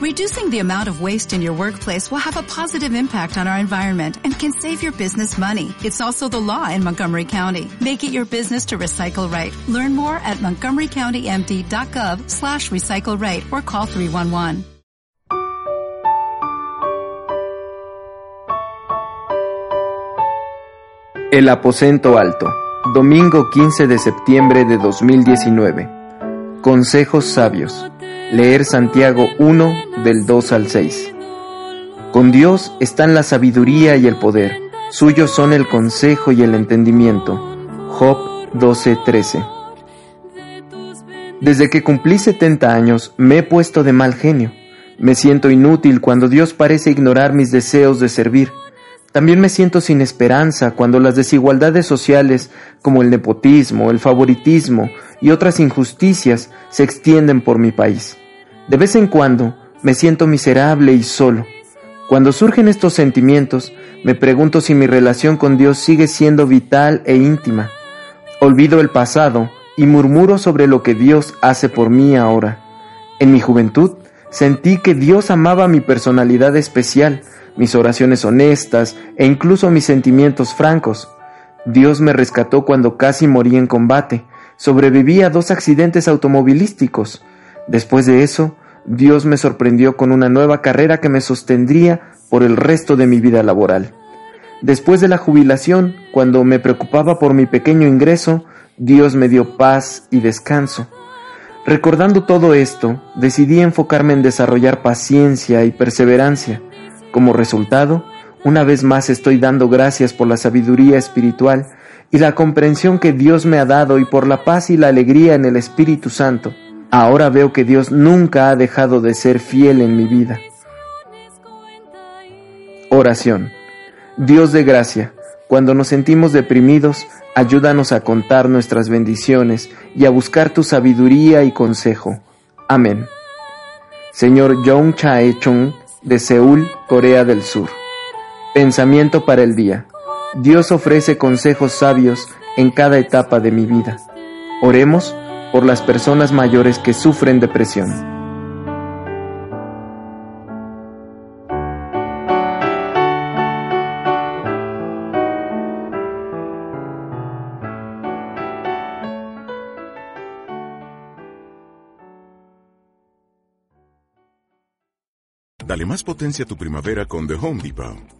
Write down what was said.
Reducing the amount of waste in your workplace will have a positive impact on our environment and can save your business money. It's also the law in Montgomery County. Make it your business to recycle right. Learn more at montgomerycountymd.gov slash recycle right or call 311. El aposento alto, domingo 15 de septiembre de 2019. Consejos sabios. Leer Santiago 1 del 2 al 6. Con Dios están la sabiduría y el poder, suyos son el consejo y el entendimiento. Job 12:13. Desde que cumplí 70 años me he puesto de mal genio. Me siento inútil cuando Dios parece ignorar mis deseos de servir. También me siento sin esperanza cuando las desigualdades sociales como el nepotismo, el favoritismo y otras injusticias se extienden por mi país. De vez en cuando me siento miserable y solo. Cuando surgen estos sentimientos, me pregunto si mi relación con Dios sigue siendo vital e íntima. Olvido el pasado y murmuro sobre lo que Dios hace por mí ahora. En mi juventud sentí que Dios amaba mi personalidad especial, mis oraciones honestas e incluso mis sentimientos francos. Dios me rescató cuando casi morí en combate. Sobreviví a dos accidentes automovilísticos. Después de eso, Dios me sorprendió con una nueva carrera que me sostendría por el resto de mi vida laboral. Después de la jubilación, cuando me preocupaba por mi pequeño ingreso, Dios me dio paz y descanso. Recordando todo esto, decidí enfocarme en desarrollar paciencia y perseverancia. Como resultado, una vez más estoy dando gracias por la sabiduría espiritual y la comprensión que Dios me ha dado y por la paz y la alegría en el Espíritu Santo. Ahora veo que Dios nunca ha dejado de ser fiel en mi vida. Oración. Dios de gracia, cuando nos sentimos deprimidos, ayúdanos a contar nuestras bendiciones y a buscar tu sabiduría y consejo. Amén. Señor Jong Chae-chung, de Seúl, Corea del Sur. Pensamiento para el día. Dios ofrece consejos sabios en cada etapa de mi vida. Oremos por las personas mayores que sufren depresión. Dale más potencia a tu primavera con The Home Depot.